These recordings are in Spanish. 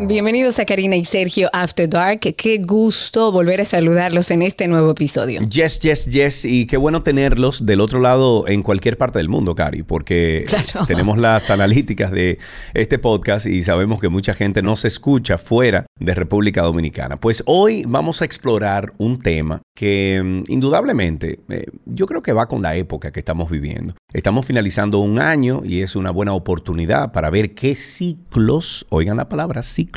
Bienvenidos a Karina y Sergio After Dark. Qué gusto volver a saludarlos en este nuevo episodio. Yes, yes, yes. Y qué bueno tenerlos del otro lado en cualquier parte del mundo, Cari, porque tenemos las analíticas de este podcast y sabemos que mucha gente no se escucha fuera de República Dominicana. Pues hoy vamos a explorar un tema que mm, indudablemente eh, yo creo que va con la época que estamos viviendo. Estamos finalizando un año y es una buena oportunidad para ver qué ciclos, oigan la palabra, ciclos,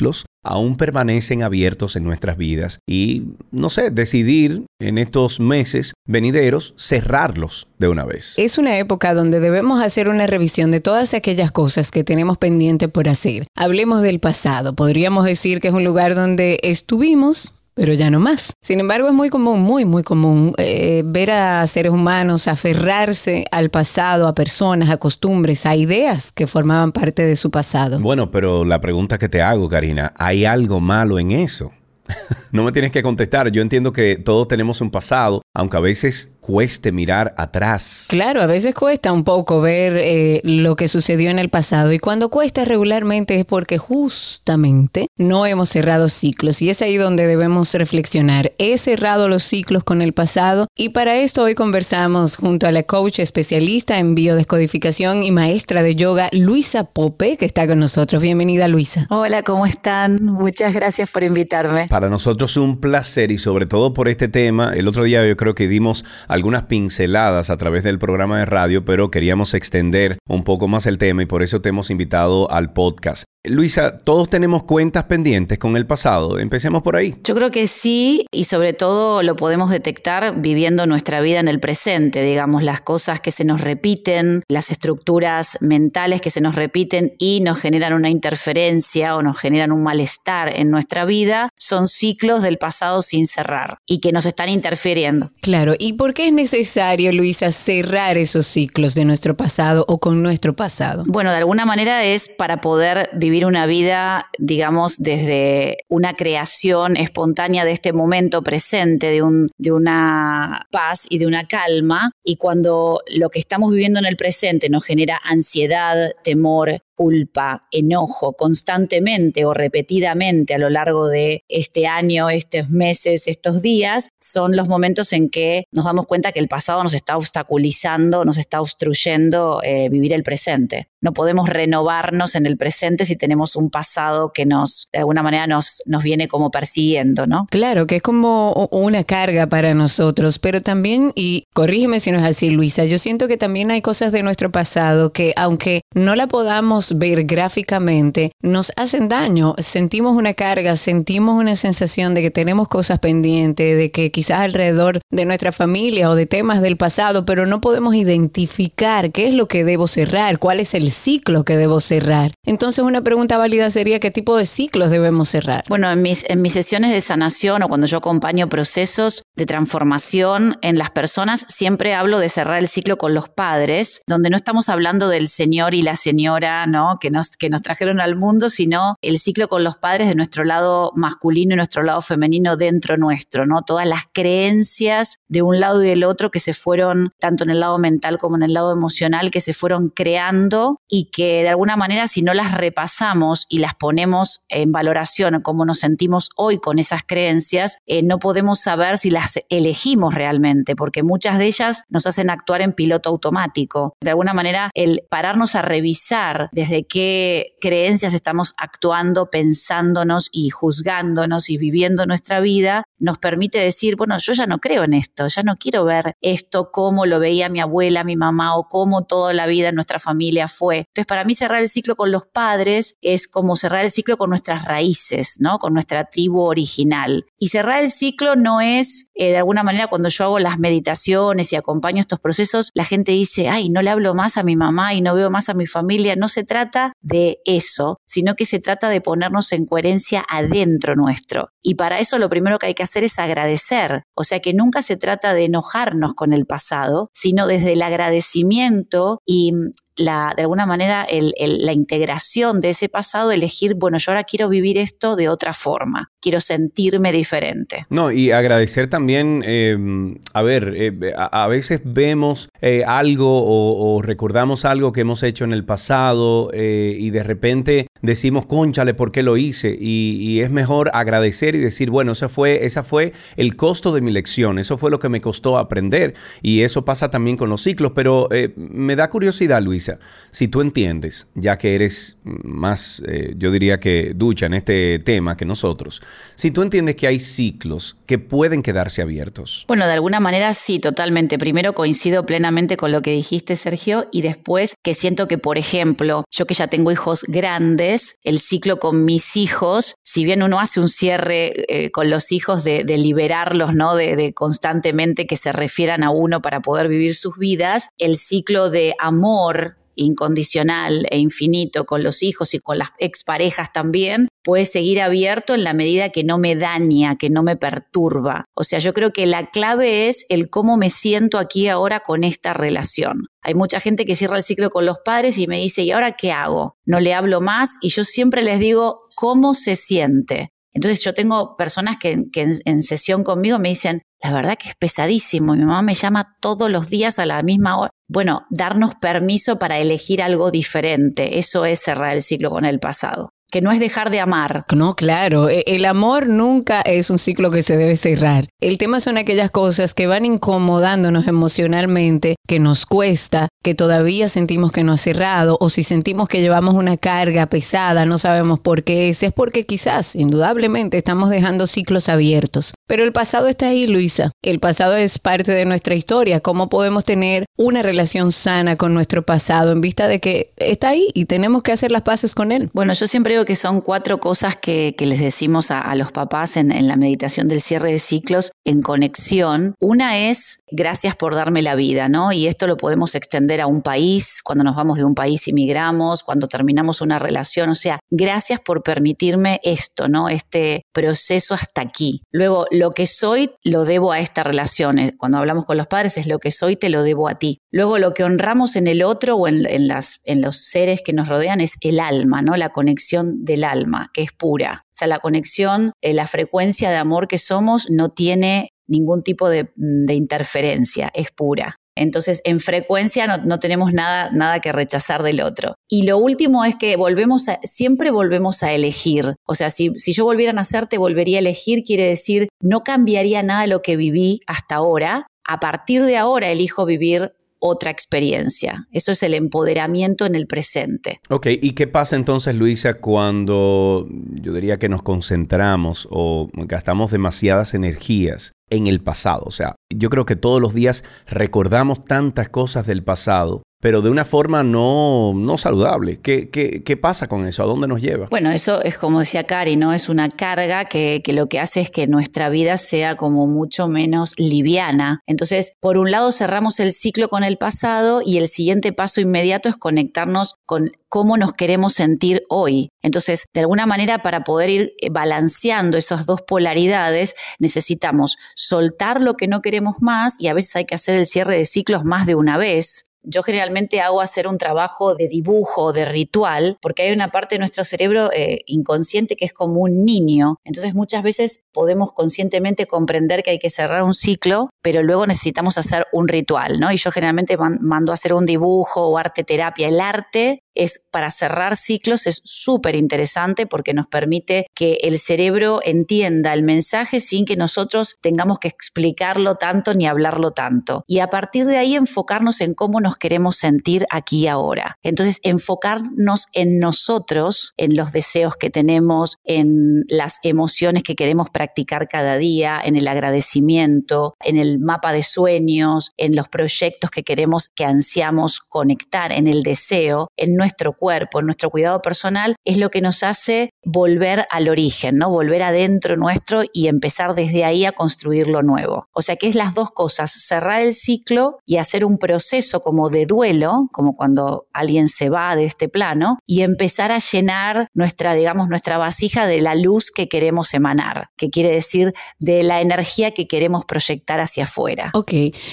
aún permanecen abiertos en nuestras vidas y, no sé, decidir en estos meses venideros cerrarlos de una vez. Es una época donde debemos hacer una revisión de todas aquellas cosas que tenemos pendiente por hacer. Hablemos del pasado. Podríamos decir que es un lugar donde estuvimos, pero ya no más. Sin embargo, es muy común, muy, muy común eh, ver a seres humanos aferrarse al pasado, a personas, a costumbres, a ideas que formaban parte de su pasado. Bueno, pero la pregunta que te hago, Karina, ¿hay algo malo en eso? no me tienes que contestar. Yo entiendo que todos tenemos un pasado, aunque a veces cueste mirar atrás. Claro, a veces cuesta un poco ver eh, lo que sucedió en el pasado y cuando cuesta regularmente es porque justamente no hemos cerrado ciclos y es ahí donde debemos reflexionar. He cerrado los ciclos con el pasado y para esto hoy conversamos junto a la coach especialista en biodescodificación y maestra de yoga Luisa Pope que está con nosotros. Bienvenida Luisa. Hola, ¿cómo están? Muchas gracias por invitarme. Para nosotros un placer y sobre todo por este tema. El otro día yo creo que dimos algunas pinceladas a través del programa de radio, pero queríamos extender un poco más el tema y por eso te hemos invitado al podcast. Luisa, todos tenemos cuentas pendientes con el pasado. Empecemos por ahí. Yo creo que sí, y sobre todo lo podemos detectar viviendo nuestra vida en el presente, digamos, las cosas que se nos repiten, las estructuras mentales que se nos repiten y nos generan una interferencia o nos generan un malestar en nuestra vida, son ciclos del pasado sin cerrar y que nos están interfiriendo. Claro, ¿y por qué es necesario, Luisa, cerrar esos ciclos de nuestro pasado o con nuestro pasado? Bueno, de alguna manera es para poder vivir vivir una vida, digamos, desde una creación espontánea de este momento presente, de, un, de una paz y de una calma. Y cuando lo que estamos viviendo en el presente nos genera ansiedad, temor, culpa, enojo constantemente o repetidamente a lo largo de este año, estos meses, estos días, son los momentos en que nos damos cuenta que el pasado nos está obstaculizando, nos está obstruyendo eh, vivir el presente. No podemos renovarnos en el presente si tenemos un pasado que nos, de alguna manera, nos, nos viene como persiguiendo, ¿no? Claro, que es como una carga para nosotros, pero también, y corrígeme si no es así, Luisa, yo siento que también hay cosas de nuestro pasado que, aunque no la podamos ver gráficamente nos hacen daño. Sentimos una carga, sentimos una sensación de que tenemos cosas pendientes, de que quizás alrededor de nuestra familia o de temas del pasado, pero no podemos identificar qué es lo que debo cerrar, cuál es el ciclo que debo cerrar. Entonces una pregunta válida sería qué tipo de ciclos debemos cerrar. Bueno, en mis, en mis sesiones de sanación o cuando yo acompaño procesos de transformación en las personas, siempre hablo de cerrar el ciclo con los padres, donde no estamos hablando del señor y la señora que nos, que nos trajeron al mundo, sino el ciclo con los padres de nuestro lado masculino y nuestro lado femenino dentro nuestro, ¿no? Todas las creencias de un lado y del otro que se fueron, tanto en el lado mental como en el lado emocional, que se fueron creando y que de alguna manera si no las repasamos y las ponemos en valoración como nos sentimos hoy con esas creencias, eh, no podemos saber si las elegimos realmente, porque muchas de ellas nos hacen actuar en piloto automático. De alguna manera, el pararnos a revisar desde qué creencias estamos actuando, pensándonos y juzgándonos y viviendo nuestra vida, nos permite decir, bueno, yo ya no creo en esto, ya no quiero ver esto como lo veía mi abuela, mi mamá o cómo toda la vida en nuestra familia fue. Entonces, para mí cerrar el ciclo con los padres es como cerrar el ciclo con nuestras raíces, ¿no? Con nuestra tribu original. Y cerrar el ciclo no es, eh, de alguna manera, cuando yo hago las meditaciones y acompaño estos procesos, la gente dice, ay, no le hablo más a mi mamá y no veo más a mi familia. No se trata de eso, sino que se trata de ponernos en coherencia adentro nuestro. Y para eso lo primero que hay que hacer es agradecer. O sea que nunca se trata de enojarnos con el pasado, sino desde el agradecimiento y la, de alguna manera la integración de ese pasado, elegir, bueno, yo ahora quiero vivir esto de otra forma, quiero sentirme diferente. No, y agradecer también, em, a ver, eh, a, veces vemos eh, algo o, recordamos algo que hemos hecho en el pasado eh, y de repente decimos, conchale, ¿por qué lo hice? Y, es mejor agradecer y decir, bueno, esa fue, esa fue el costo de mi lección, eso fue lo que me costó aprender. Y eso pasa también con los ciclos, pero eh, me da curiosidad, Luisa, si tú entiendes, ya que eres más, eh, yo diría que ducha en este tema que nosotros, si tú entiendes que hay ciclos que pueden quedarse abiertos. Bueno, de alguna manera sí, totalmente. Primero coincido plenamente con lo que dijiste, Sergio, y después que siento que, por ejemplo, yo que ya tengo hijos grandes, el ciclo con mis hijos, si bien uno hace un cierre eh, con los hijos de, liberarlos, ¿no? De, constantemente que se refieran a uno para poder vivir sus vidas, el ciclo de amor incondicional e infinito con los hijos y con las exparejas también, puede seguir abierto en la medida que no me daña, que no me perturba. O sea, yo creo que la clave es el cómo me siento aquí ahora con esta relación. Hay mucha gente que cierra el ciclo con los padres y me dice, ¿y ahora qué hago? No le hablo más y yo siempre les digo, ¿cómo se siente? Entonces yo tengo personas que, en, sesión conmigo me dicen, la verdad que es pesadísimo, mi mamá me llama todos los días a la misma hora. Bueno, darnos permiso para elegir algo diferente, eso es cerrar el ciclo con el pasado que no es dejar de amar. No, claro, e, el amor nunca es un ciclo que se debe cerrar. El tema son aquellas cosas que van incomodándonos emocionalmente, que nos cuesta, que todavía sentimos que no ha cerrado o si sentimos que llevamos una carga pesada, no sabemos por qué es, es porque quizás, indudablemente, estamos dejando ciclos abiertos. Pero el pasado está ahí, Luisa. El pasado es parte de nuestra historia. ¿Cómo podemos tener una relación sana con nuestro pasado en vista de que está ahí y tenemos que hacer las paces con él? Bueno, yo siempre que son cuatro cosas que, les decimos a, los papás en, en la meditación del cierre de ciclos en conexión. Una es gracias por darme la vida, ¿no? Y esto lo podemos extender a un país, cuando nos vamos de un país y migramos, cuando terminamos una relación, o sea, gracias por permitirme esto, ¿no? Este proceso hasta aquí. Luego, lo que soy lo debo a esta relación. Eh, cuando hablamos con los padres es lo que soy te lo debo a ti. Luego, lo que honramos en el otro o en, las, en los seres que nos rodean es el alma, ¿no? La conexión del alma, que es pura. O sea, la conexión, eh, la frecuencia de amor que somos no tiene ningún tipo de, interferencia, es pura. Entonces, en frecuencia no, tenemos nada, nada que rechazar del otro. Y lo último es que volvemos a, siempre volvemos a elegir. O sea, si, si yo volviera a nacer, te volvería a elegir, quiere decir, no cambiaría nada lo que viví hasta ahora. A partir de ahora elijo vivir otra experiencia. Eso es el empoderamiento en el presente. Ok, ¿y qué pasa entonces, Luisa, cuando yo diría que nos concentramos o gastamos demasiadas energías en el pasado? O sea, yo creo que todos los días recordamos tantas cosas del pasado pero de una forma no, no saludable. ¿Qué, ¿Qué, qué, pasa con eso? ¿A dónde nos lleva? Bueno, eso es como decía Cari, ¿no? Es una carga que, que, lo que hace es que nuestra vida sea como mucho menos liviana. Entonces, por un lado cerramos el ciclo con el pasado y el siguiente paso inmediato es conectarnos con cómo nos queremos sentir hoy. Entonces, de alguna manera, para poder ir balanceando esas dos polaridades, necesitamos soltar lo que no queremos más y a veces hay que hacer el cierre de ciclos más de una vez yo generalmente hago hacer un trabajo de dibujo, de ritual, porque hay una parte de nuestro cerebro eh, inconsciente que es como un niño. Entonces muchas veces podemos conscientemente comprender que hay que cerrar un ciclo, pero luego necesitamos hacer un ritual, ¿no? Y yo generalmente mando a hacer un dibujo o arte terapia. El arte es para cerrar ciclos, es súper interesante porque nos permite que el cerebro entienda el mensaje sin que nosotros tengamos que explicarlo tanto ni hablarlo tanto. Y a partir de ahí enfocarnos en cómo nos queremos sentir aquí y ahora. Entonces, enfocarnos en nosotros, en los deseos que tenemos, en las emociones que queremos practicar cada día, en el agradecimiento, en el mapa de sueños, en los proyectos que queremos, que ansiamos conectar, en el deseo, en nuestro cuerpo, nuestro cuidado personal, es lo que nos hace volver al origen, ¿no? Volver adentro nuestro y empezar desde ahí a construir lo nuevo. O sea que es las dos cosas, cerrar el ciclo y hacer un proceso como de duelo, como cuando alguien se va de este plano, y empezar a llenar nuestra, digamos, nuestra vasija de la luz que queremos emanar, que quiere decir de la energía que queremos proyectar hacia afuera. Ok,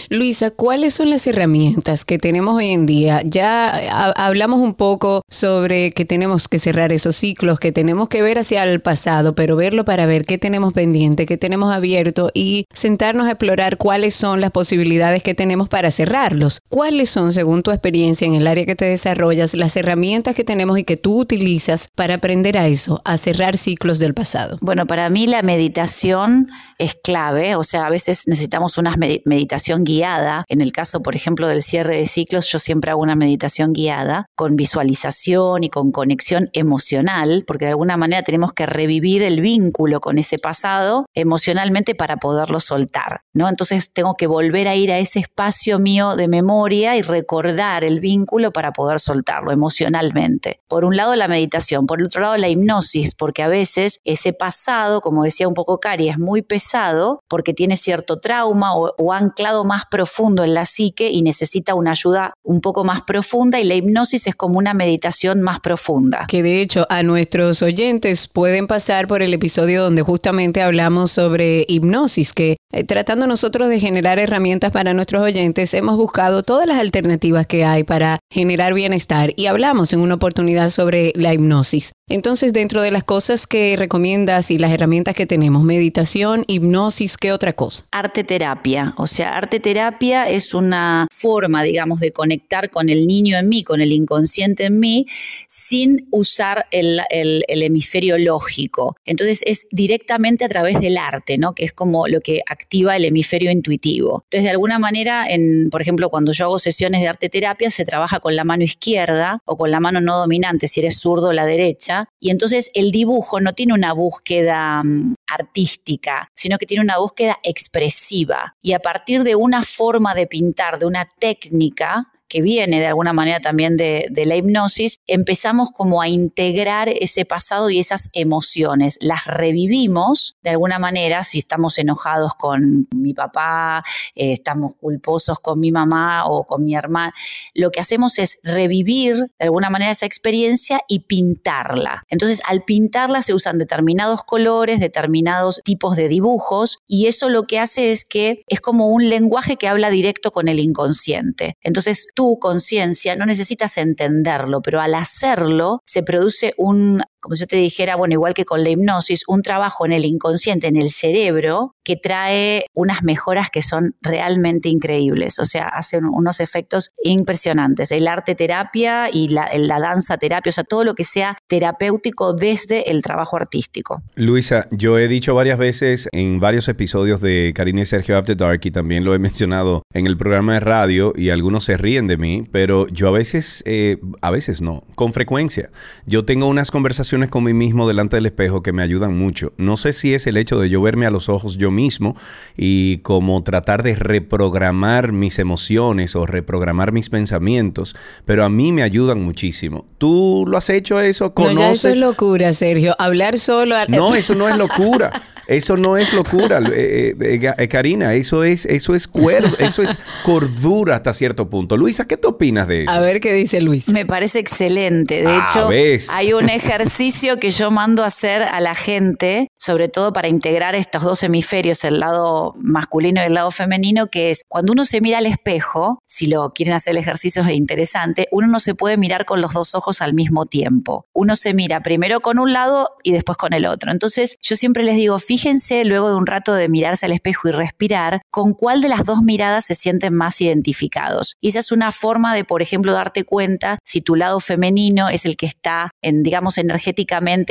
Luisa, ¿cuáles son las herramientas que tenemos hoy en día? Ya hablamos un poco sobre que tenemos que cerrar esos ciclos, que tenemos que ver hacia el pasado, pero verlo para ver qué tenemos pendiente, qué tenemos abierto y sentarnos a explorar cuáles son las posibilidades que tenemos para cerrarlos. ¿Cuáles son, según tu experiencia en el área que te desarrollas, las herramientas que tenemos y que tú utilizas para aprender a eso, a cerrar ciclos del pasado? Bueno, para mí la meditación es clave, o sea, a veces necesitamos una meditación guiada. En el caso, por ejemplo, del cierre de ciclos, yo siempre hago una meditación guiada con visualización y con conexión emocional, porque de alguna manera tenemos que revivir el vínculo con ese pasado emocionalmente para poderlo soltar, ¿no? Entonces tengo que volver a ir a ese espacio mío de memoria y recordar el vínculo para poder soltarlo emocionalmente. Por un lado la meditación, por el otro lado la hipnosis, porque a veces ese pasado, como decía un poco Cari, es muy pesado porque tiene cierto trauma o, o anclado más profundo en la psique y necesita una ayuda un poco más profunda y la hipnosis es como una meditación más profunda. Que de hecho a nuestros oyentes pueden pasar por el episodio donde justamente hablamos sobre hipnosis, que eh, tratando nosotros de generar herramientas para nuestros oyentes, hemos buscado todas las alternativas que hay para generar bienestar y hablamos en una oportunidad sobre la hipnosis. Entonces, dentro de las cosas que recomiendas y las herramientas que tenemos, meditación, hipnosis, ¿qué otra cosa? Arte terapia. O sea, arte terapia es una forma, digamos, de conectar con el niño en mí, con el inconsciente en mí, sin usar el, hemisferio lógico. Entonces, es directamente a través del arte, ¿no? Que es como lo que activa el hemisferio intuitivo. Entonces, de alguna manera, en, por ejemplo, cuando yo hago sesiones de arte terapia, se trabaja con la mano izquierda o con la mano no dominante, si eres zurdo la derecha y entonces el dibujo no tiene una búsqueda mm, artística, sino que tiene una búsqueda expresiva. Y a partir de una forma de pintar, de una técnica, que viene de alguna manera también de, la hipnosis, empezamos como a integrar ese pasado y esas emociones, las revivimos de alguna manera, si estamos enojados con mi papá, eh, estamos culposos con mi mamá o con mi hermana, lo que hacemos es revivir de alguna manera esa experiencia y pintarla. Entonces, al pintarla se usan determinados colores, determinados tipos de dibujos y eso lo que hace es que es como un lenguaje que habla directo con el inconsciente. Entonces, tu conciencia no necesitas entenderlo, pero al hacerlo se produce un como yo te dijera, bueno, igual que con la hipnosis, un trabajo en el inconsciente, en el cerebro, que trae unas mejoras que son realmente increíbles. O sea, hace unos efectos impresionantes. El arte terapia y la, danza terapia, o sea, todo lo que sea terapéutico desde el trabajo artístico. Luisa, yo he dicho varias veces en varios episodios de Karina y Sergio After Dark y también lo he mencionado en el programa de radio y algunos se ríen de mí, pero yo a veces, eh, a veces no, con frecuencia. Yo tengo unas conversaciones con mí mismo delante del espejo que me ayudan mucho. No sé si es el hecho de yo verme a los ojos yo mismo y como tratar de reprogramar mis emociones o reprogramar mis pensamientos, pero a mí me ayudan muchísimo. ¿Tú lo has hecho eso? ¿Conoces? No, eso es locura, Sergio. Hablar solo. No, eso no es locura. Eso no es locura, eh, eh, eh, Karina. Eso es, eso es cuerdo, eso es cordura hasta cierto punto. Luisa, ¿qué te opinas de eso? A ver qué dice Luis. Me parece excelente. De hecho, hay un ejercicio que yo mando a hacer a la gente, sobre todo para integrar estos dos hemisferios, el lado masculino y el lado femenino, que es cuando uno se mira al espejo, si lo quieren hacer el ejercicio es interesante, uno no se puede mirar con los dos ojos al mismo tiempo. Uno se mira primero con un lado y después con el otro. Entonces, yo siempre les digo, fíjense fíjense luego de un rato de mirarse al espejo y respirar, con cuál de las dos miradas se sienten más identificados. Y esa es una forma de, por ejemplo, darte cuenta si tu lado femenino es el que está, en, digamos, energéticamente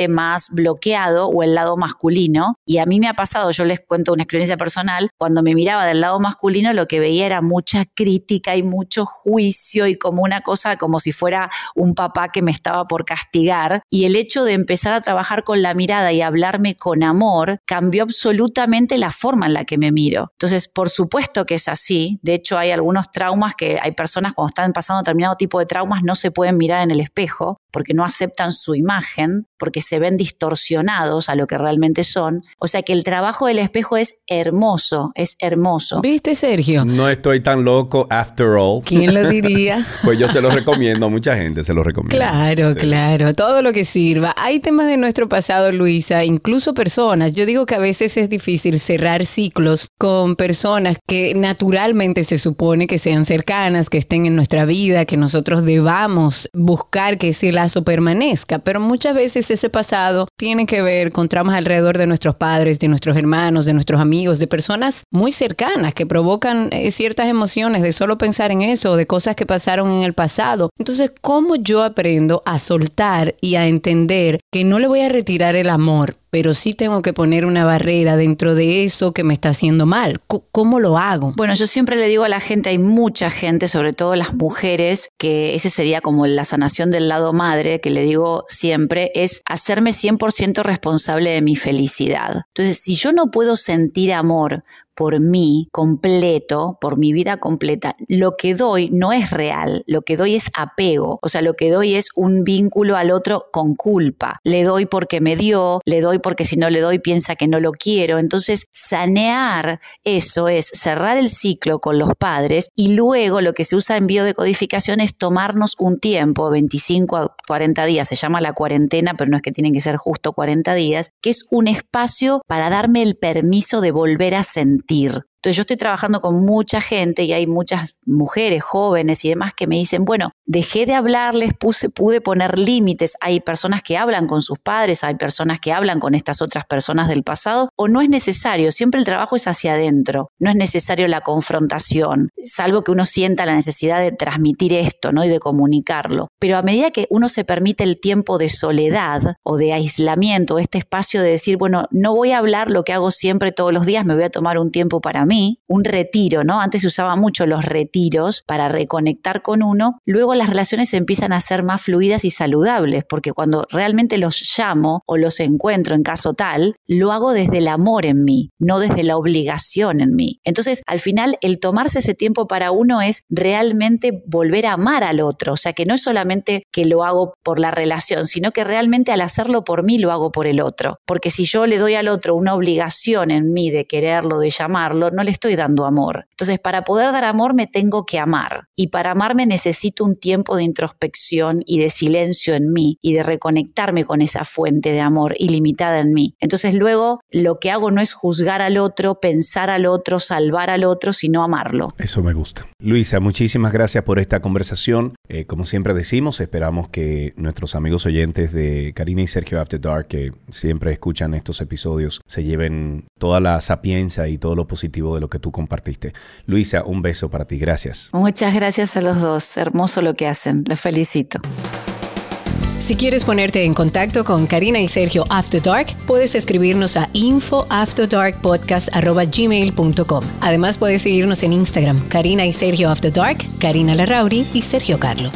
más bloqueado o el lado masculino. Y a mí me ha pasado, yo les cuento una experiencia personal, cuando me miraba del lado masculino lo que veía era mucha crítica y mucho juicio y como una cosa como si fuera un papá que me estaba por castigar. Y el hecho de empezar a trabajar con la mirada y hablarme con amor cambió absolutamente la forma en la que me miro. Entonces, por supuesto que es así. De hecho, hay algunos traumas que hay personas cuando están pasando determinado tipo de traumas no se pueden mirar en el espejo porque no aceptan su imagen, porque se ven distorsionados a lo que realmente son. O sea que el trabajo del espejo es hermoso, es hermoso. ¿Viste, Sergio? No estoy tan loco after all. ¿Quién lo diría? pues yo se lo recomiendo, a mucha gente se lo recomiendo. Claro, claro, todo lo que sirva. Hay temas de nuestro pasado, Luisa, incluso personas. Yo digo que a veces es difícil cerrar ciclos con personas que naturalmente se supone que sean cercanas, que estén en nuestra vida, que nosotros debamos buscar que ese lazo permanezca. Pero muchas veces ese pasado tiene que ver con traumas alrededor de nuestros padres, de nuestros hermanos, de nuestros amigos, de personas muy cercanas que provocan eh, ciertas emociones de solo pensar en eso, de cosas que pasaron en el pasado. Entonces, ¿cómo yo aprendo a soltar y a entender que no le voy a retirar el amor, pero sí tengo que poner una barrera dentro de eso que me está haciendo mal. ¿Cómo lo hago? Bueno, yo siempre le digo a la gente, hay mucha gente, sobre todo las mujeres, que ese sería como la sanación del lado madre, que le digo siempre, es hacerme 100% responsable de mi felicidad. Entonces, si yo no puedo sentir amor por mí completo, por mi vida completa, lo que doy no es real, lo que doy es apego, o sea, lo que doy es un vínculo al otro con culpa. Le doy porque me dio, le doy porque si no le doy piensa que no lo quiero. Entonces, sanear eso es cerrar el ciclo con los padres y luego lo que se usa en biodecodificación es tomarnos un tiempo, 25 a 40 días, se llama la cuarentena, pero no es que tienen que ser justo 40 días, que es un espacio para darme el permiso de volver a sentir sentir entonces yo estoy trabajando con mucha gente y hay muchas mujeres jóvenes y demás que me dicen, bueno, dejé de hablarles, pude poner límites. Hay personas que hablan con sus padres, hay personas que hablan con estas otras personas del pasado, o no es necesario, siempre el trabajo es hacia adentro, no es necesario la confrontación, salvo que uno sienta la necesidad de transmitir esto, ¿no? Y de comunicarlo. Pero a medida que uno se permite el tiempo de soledad o de aislamiento, este espacio de decir, bueno, no voy a hablar lo que hago siempre todos los días, me voy a tomar un tiempo para un retiro, ¿no? Antes se usaba mucho los retiros para reconectar con uno, luego las relaciones empiezan a ser más fluidas y saludables, porque cuando realmente los llamo o los encuentro en caso tal, lo hago desde el amor en mí, no desde la obligación en mí. Entonces, al final, el tomarse ese tiempo para uno es realmente volver a amar al otro, o sea, que no es solamente que lo hago por la relación, sino que realmente al hacerlo por mí lo hago por el otro, porque si yo le doy al otro una obligación en mí de quererlo, de llamarlo, no le estoy dando amor. Entonces, para poder dar amor me tengo que amar, y para amarme necesito un tiempo de introspección y de silencio en mí y de reconectarme con esa fuente de amor ilimitada en mí. Entonces luego lo que hago no es juzgar al otro, pensar al otro, salvar al otro, sino amarlo. Eso me gusta. Luisa, muchísimas gracias por esta conversación. Eh, como siempre decimos, esperamos que nuestros amigos oyentes de Karina y Sergio After Dark, que siempre escuchan estos episodios, se lleven toda la sapiencia y todo lo positivo de lo que tú compartiste. Luisa, un beso para ti. Gracias. Muchas gracias a los dos. Hermoso lo que hacen. Les felicito. Si quieres ponerte en contacto con Karina y Sergio After Dark, puedes escribirnos a infoafterdarkpodcast.gmail.com. Además, puedes seguirnos en Instagram, Karina y Sergio After Dark, Karina Larrauri y Sergio Carlo.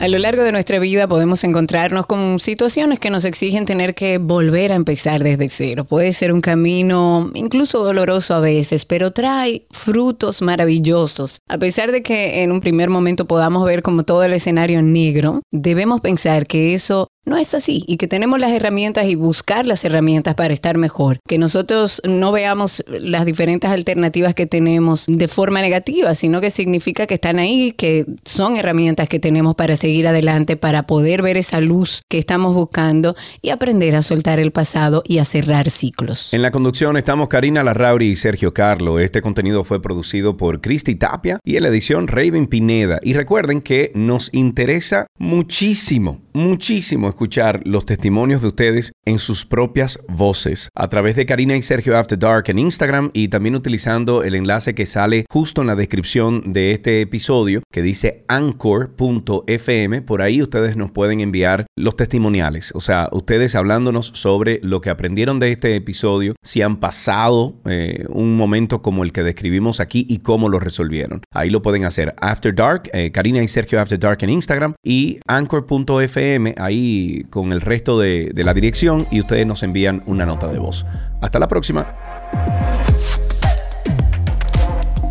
A lo largo de nuestra vida podemos encontrarnos con situaciones que nos exigen tener que volver a empezar desde cero. Puede ser un camino incluso doloroso a veces, pero trae frutos maravillosos. A pesar de que en un primer momento podamos ver como todo el escenario negro, debemos pensar que eso no es así y que tenemos las herramientas y buscar las herramientas para estar mejor. Que nosotros no veamos las diferentes alternativas que tenemos de forma negativa, sino que significa que están ahí, que son herramientas que tenemos para seguir adelante, para poder ver esa luz que estamos buscando y aprender a soltar el pasado y a cerrar ciclos. En la conducción estamos Karina Larrauri y Sergio Carlo. Este contenido fue producido por Cristi Tapia y en la edición Raven Pineda. Y recuerden que nos interesa muchísimo, muchísimo escuchar los testimonios de ustedes en sus propias voces a través de Karina y Sergio After Dark en Instagram y también utilizando el enlace que sale justo en la descripción de este episodio que dice anchor.fm. Por ahí ustedes nos pueden enviar los testimoniales, o sea, ustedes hablándonos sobre lo que aprendieron de este episodio, si han pasado eh, un momento como el que describimos aquí y cómo lo resolvieron. Ahí lo pueden hacer After Dark, eh, Karina y Sergio After Dark en Instagram y anchor.fm ahí con el resto de, de la dirección y ustedes nos envían una nota de voz. Hasta la próxima.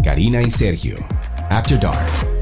Karina y Sergio, After Dark.